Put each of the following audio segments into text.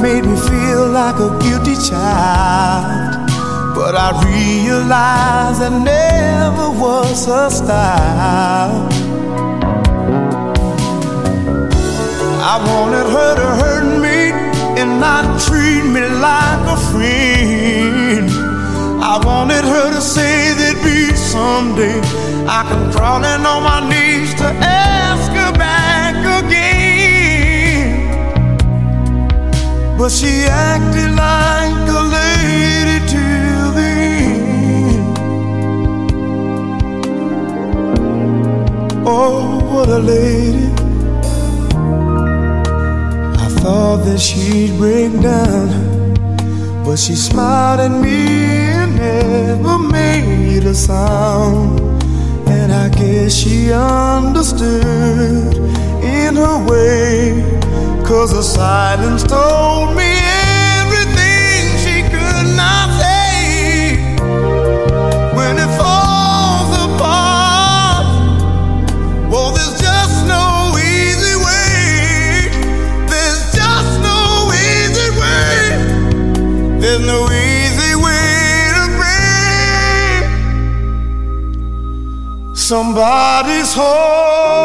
made me feel like a guilty child. But I realized that never was her style. I wanted her to hurt me and not treat me like a friend. I wanted her to say that be someday I can crawl in on my knees to end. But she acted like a lady till the end. Oh, what a lady. I thought that she'd break down, but she smiled at me and never made a sound. And I guess she understood in her way, cause the silence told me everything she could not say. When it falls apart, well, there's just no easy way. There's just no easy way. There's no easy way to break somebody's heart.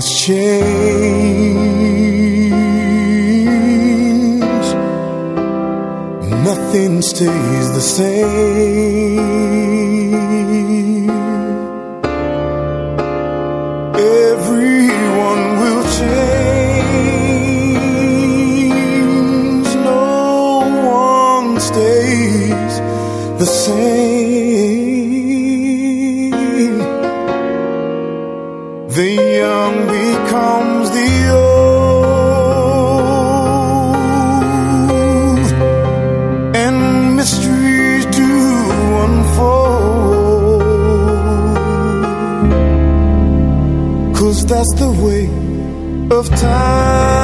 Must change. Nothing stays the same. That's the way of time.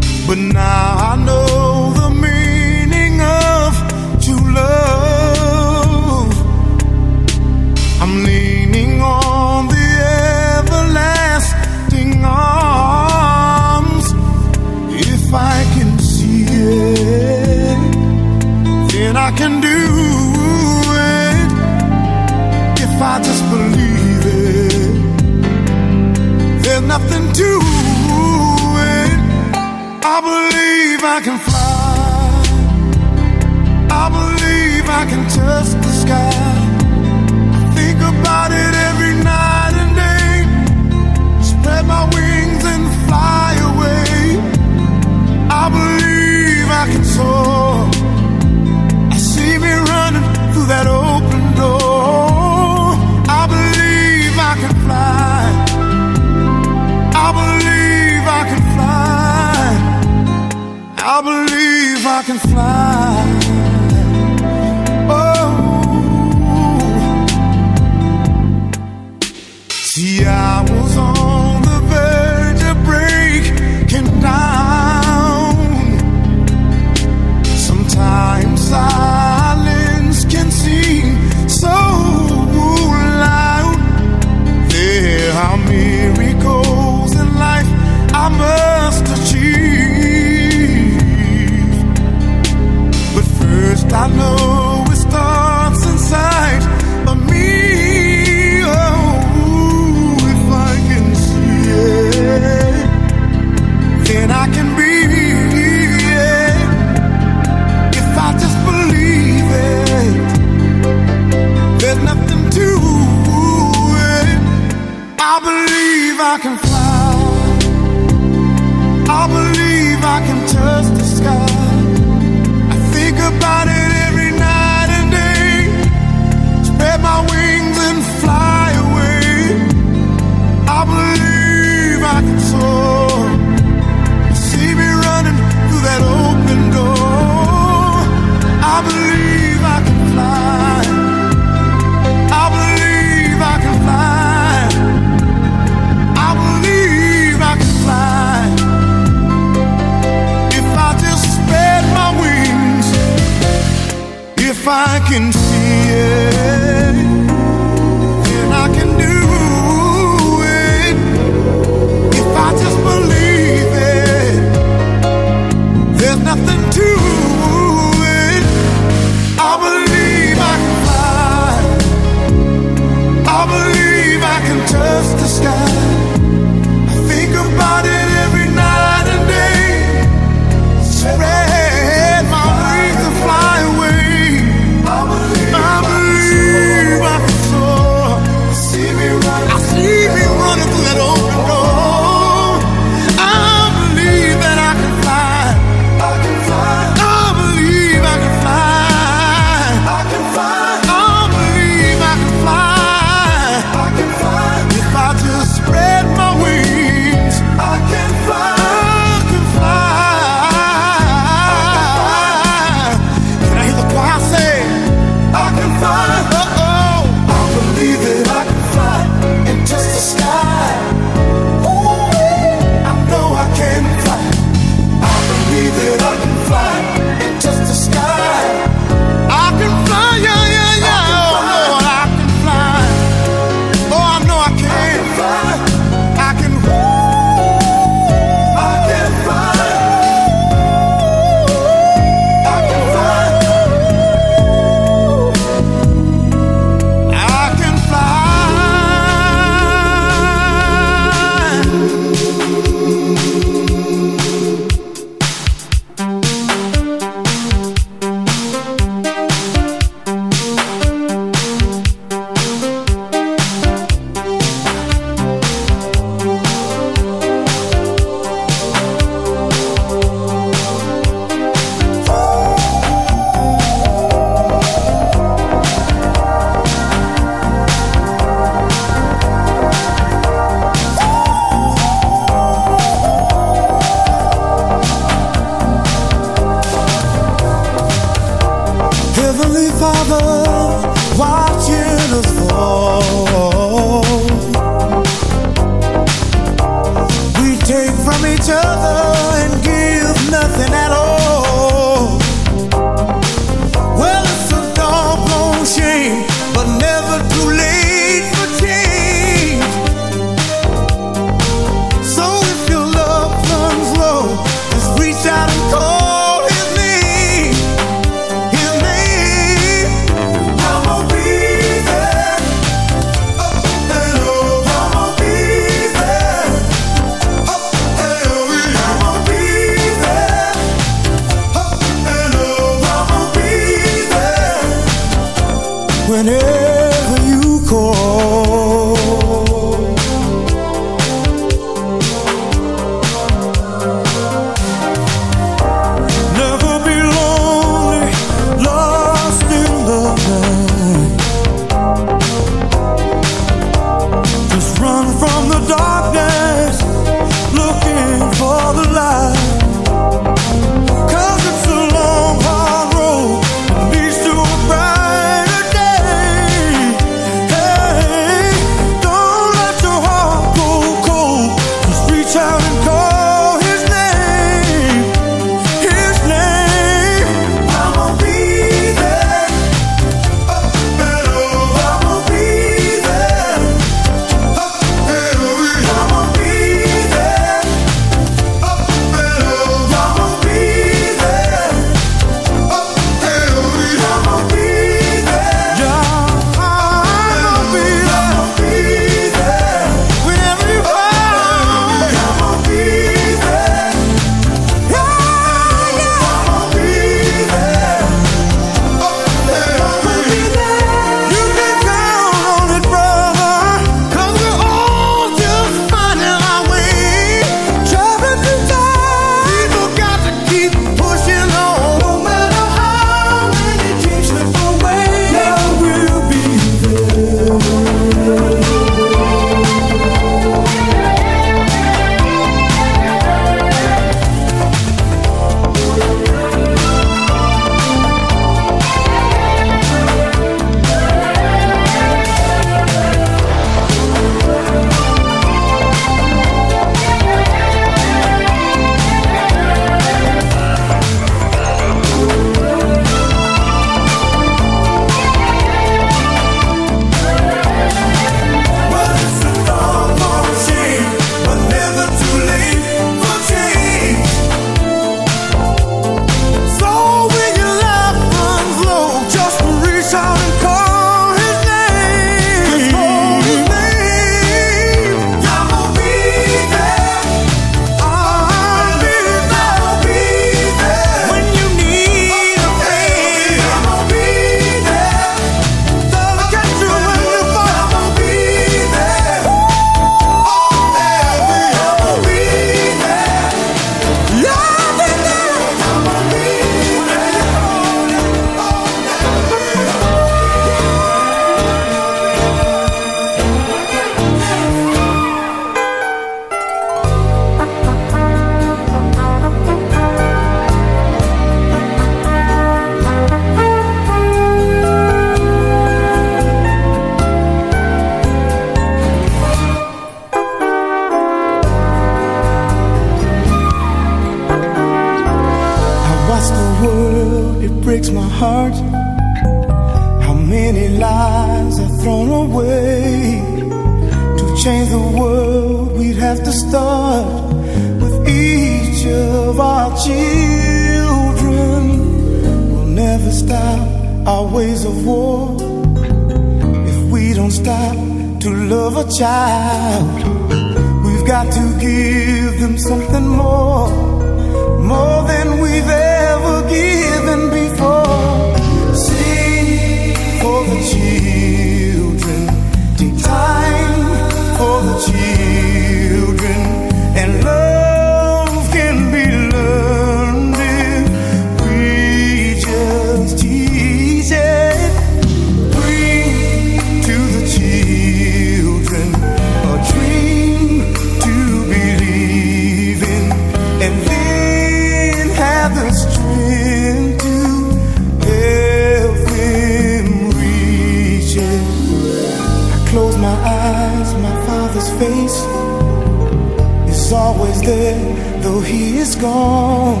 Always there, though he is gone.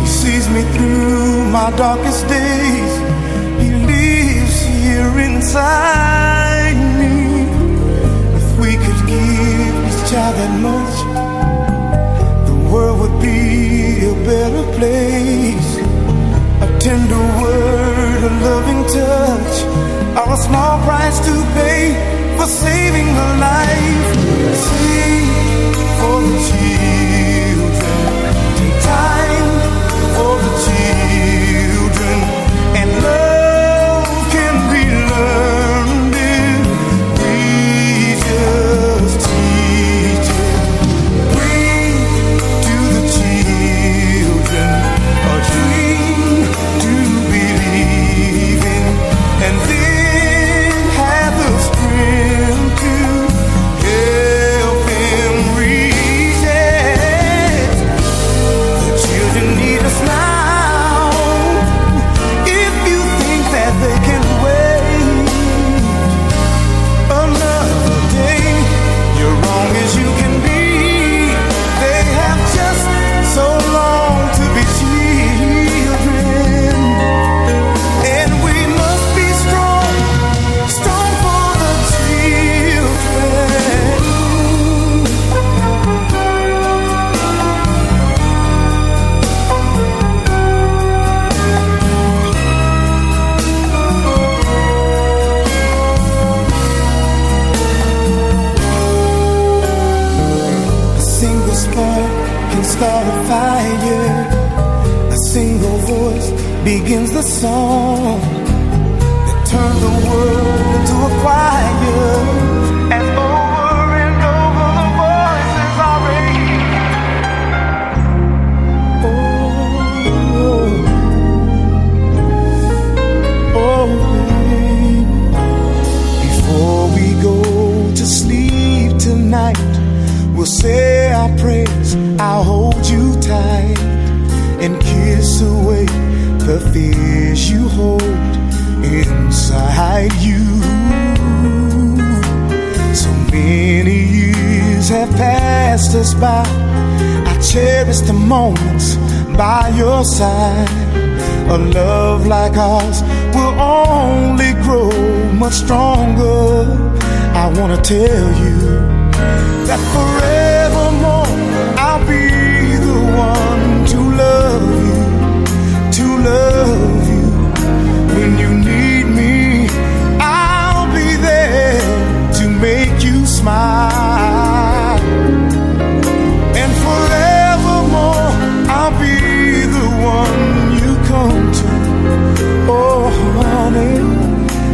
He sees me through my darkest days. He lives here inside me. If we could give each child that much, the world would be a better place. A tender word, a loving touch, are a small price to pay for saving a life. Sing children, take time for the children, begins the song that turns the world into a choir. As over and over the voices are raised. Oh, oh, baby. Before we go to sleep tonight, we'll say our prayers. I'll hold you tight and kiss away the fears you hold inside you. So many years have passed us by. I cherish the moments by your side. A love like ours will only grow much stronger. I wanna tell you that forevermore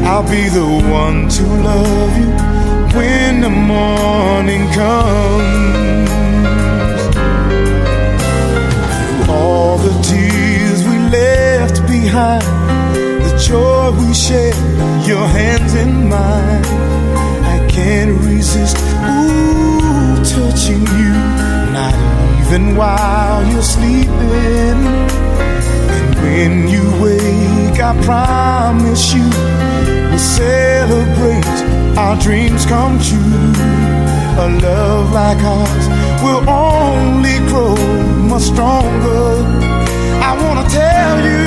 I'll be the one to love you when the morning comes. Through all the tears we left behind, the joy we shared, your hands in mine. I can't resist, ooh, touching you, not even while you're sleeping. And when you wake, I promise you, we'll celebrate our dreams come true. A love like ours will only grow much stronger. I wanna tell you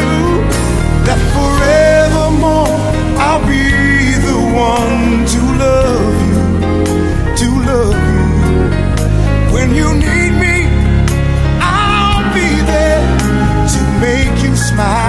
that forevermore I'll be the one to love you, to love you. When you need me, I'll be there to make you smile.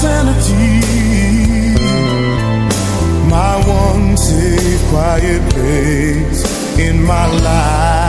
sanity. My one safe, quiet place in my life.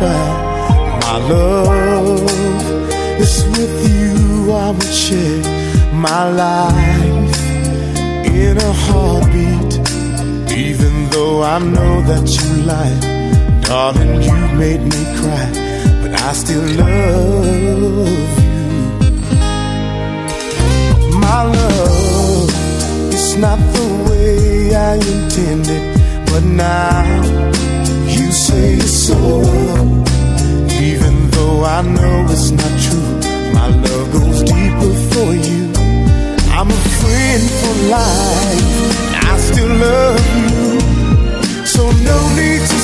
My love is with you. I would share my life in a heartbeat. Even though I know that you lie, darling, you made me cry, but I still love you. My love, it's not the way I intended, but now say it's so. Even though I know it's not true, my love goes deeper for you. I'm a friend for life. I still love you. So no need to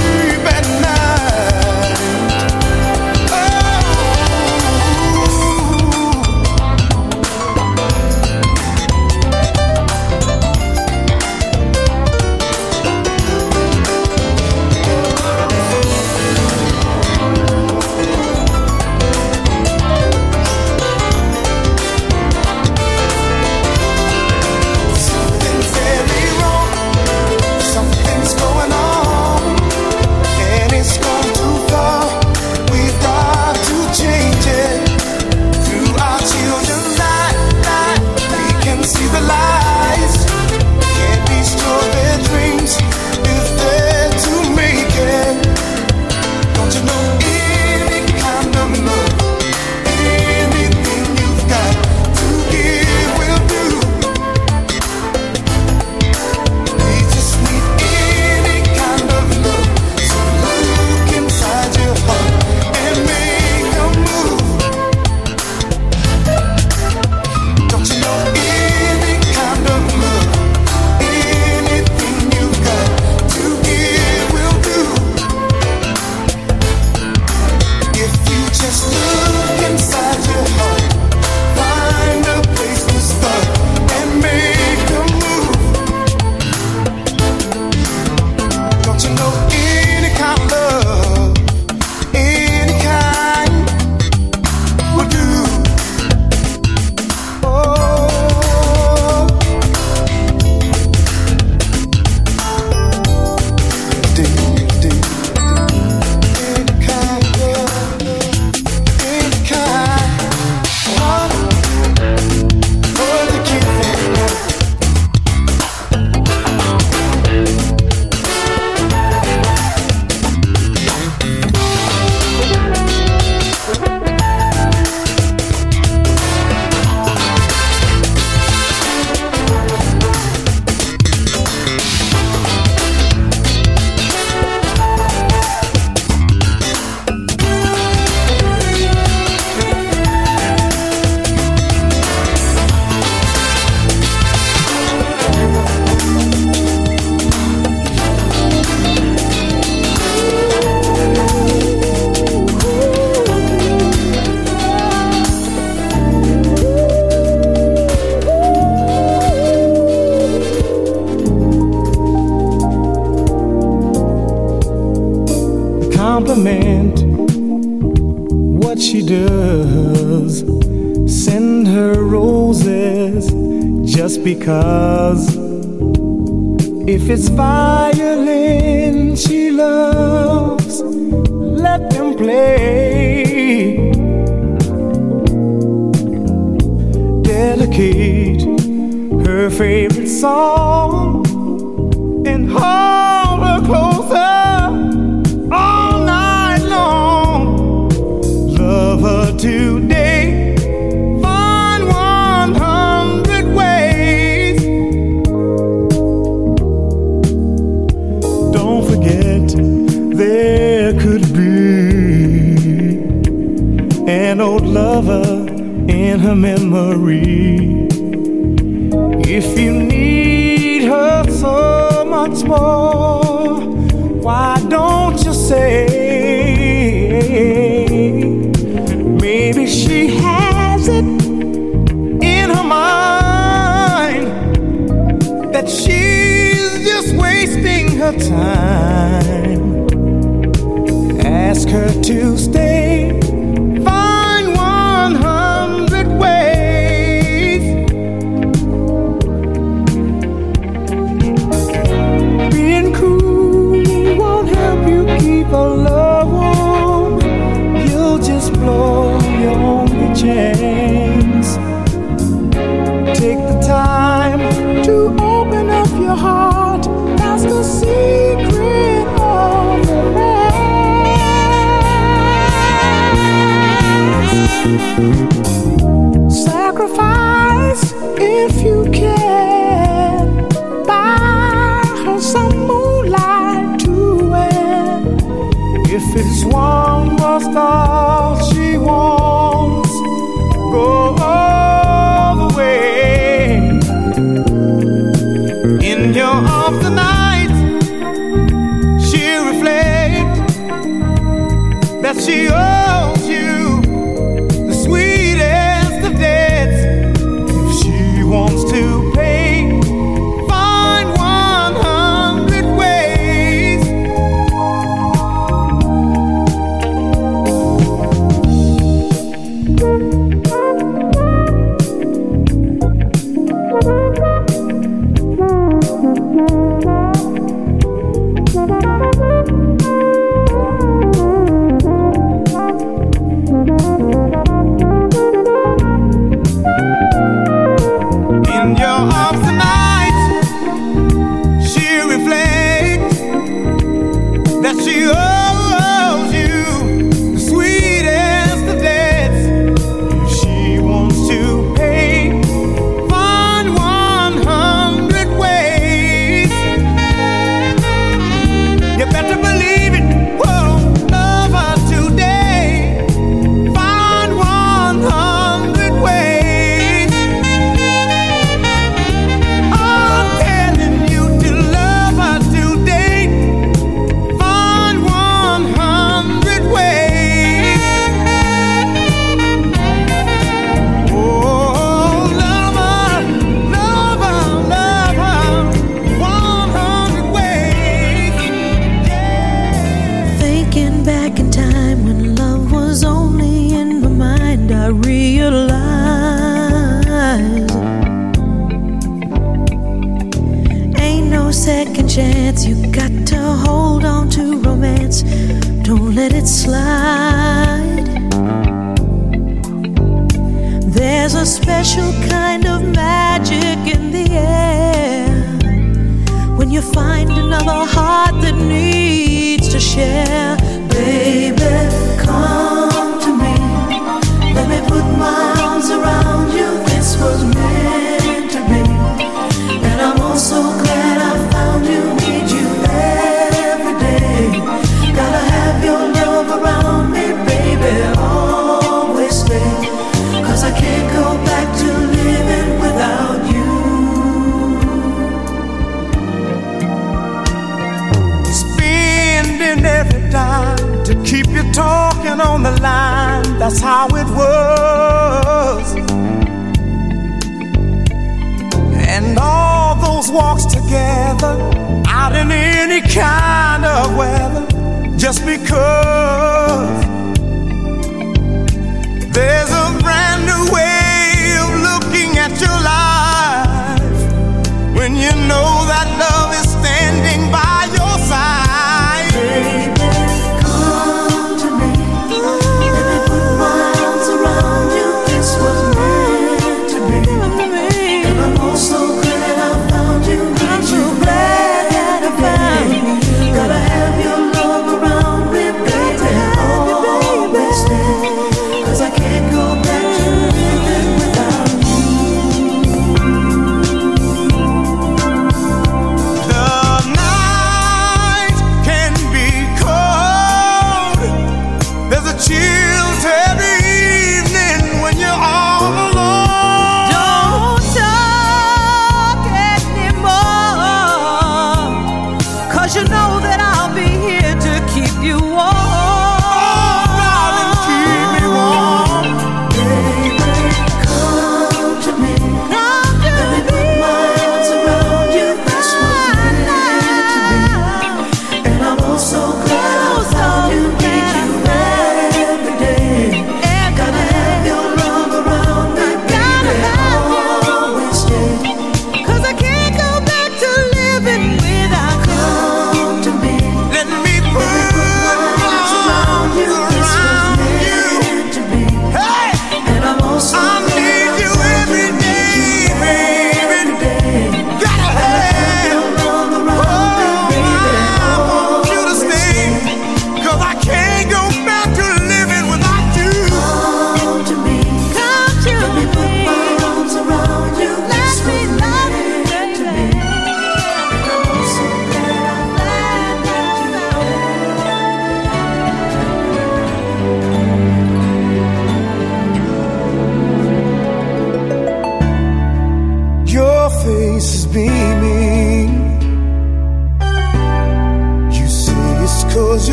violin she loves,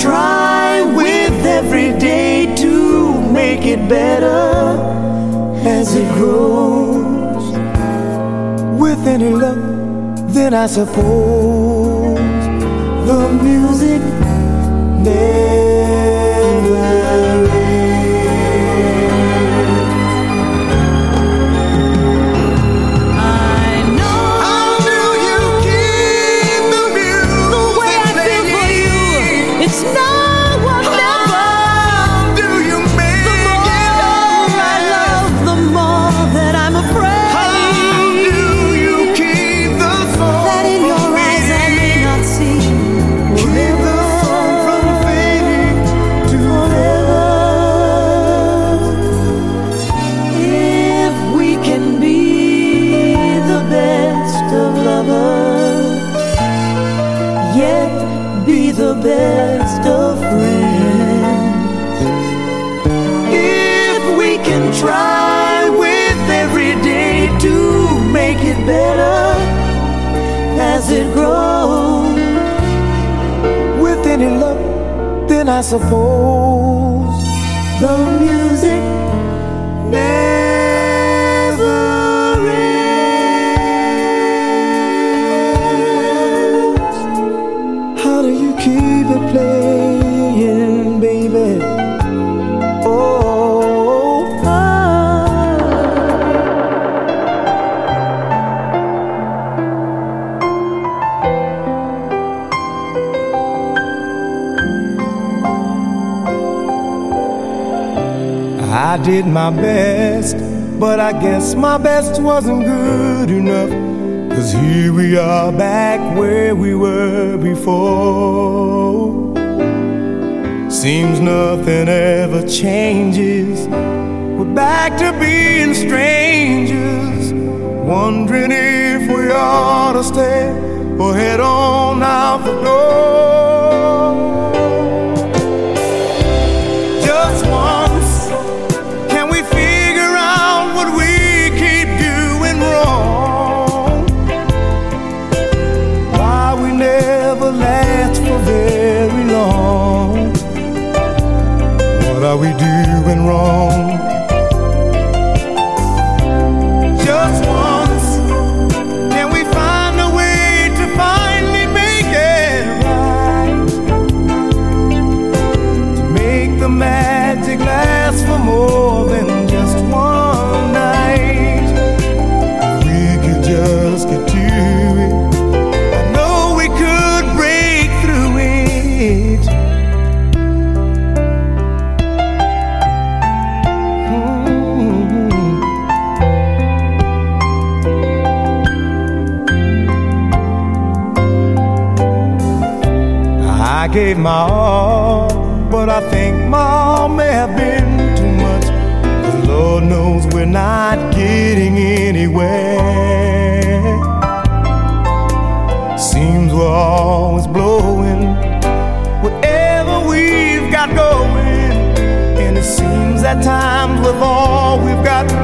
try with every day to make it better as it grows. With any luck, then I suppose the music never. I suppose the music. did my best, but I guess my best wasn't good enough. Cause here we are back where we were before. Seems nothing ever changes. We're back to being strangers, wondering if we ought to stay or head on out the door. gave my all, but I think my all may have been too much. The Lord knows we're not getting anywhere. Seems we're always blowing whatever we've got going, and it seems at times with all we've got.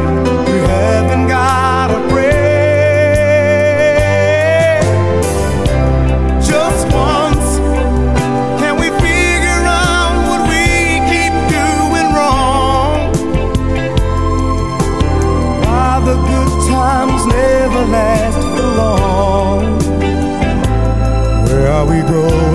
broke.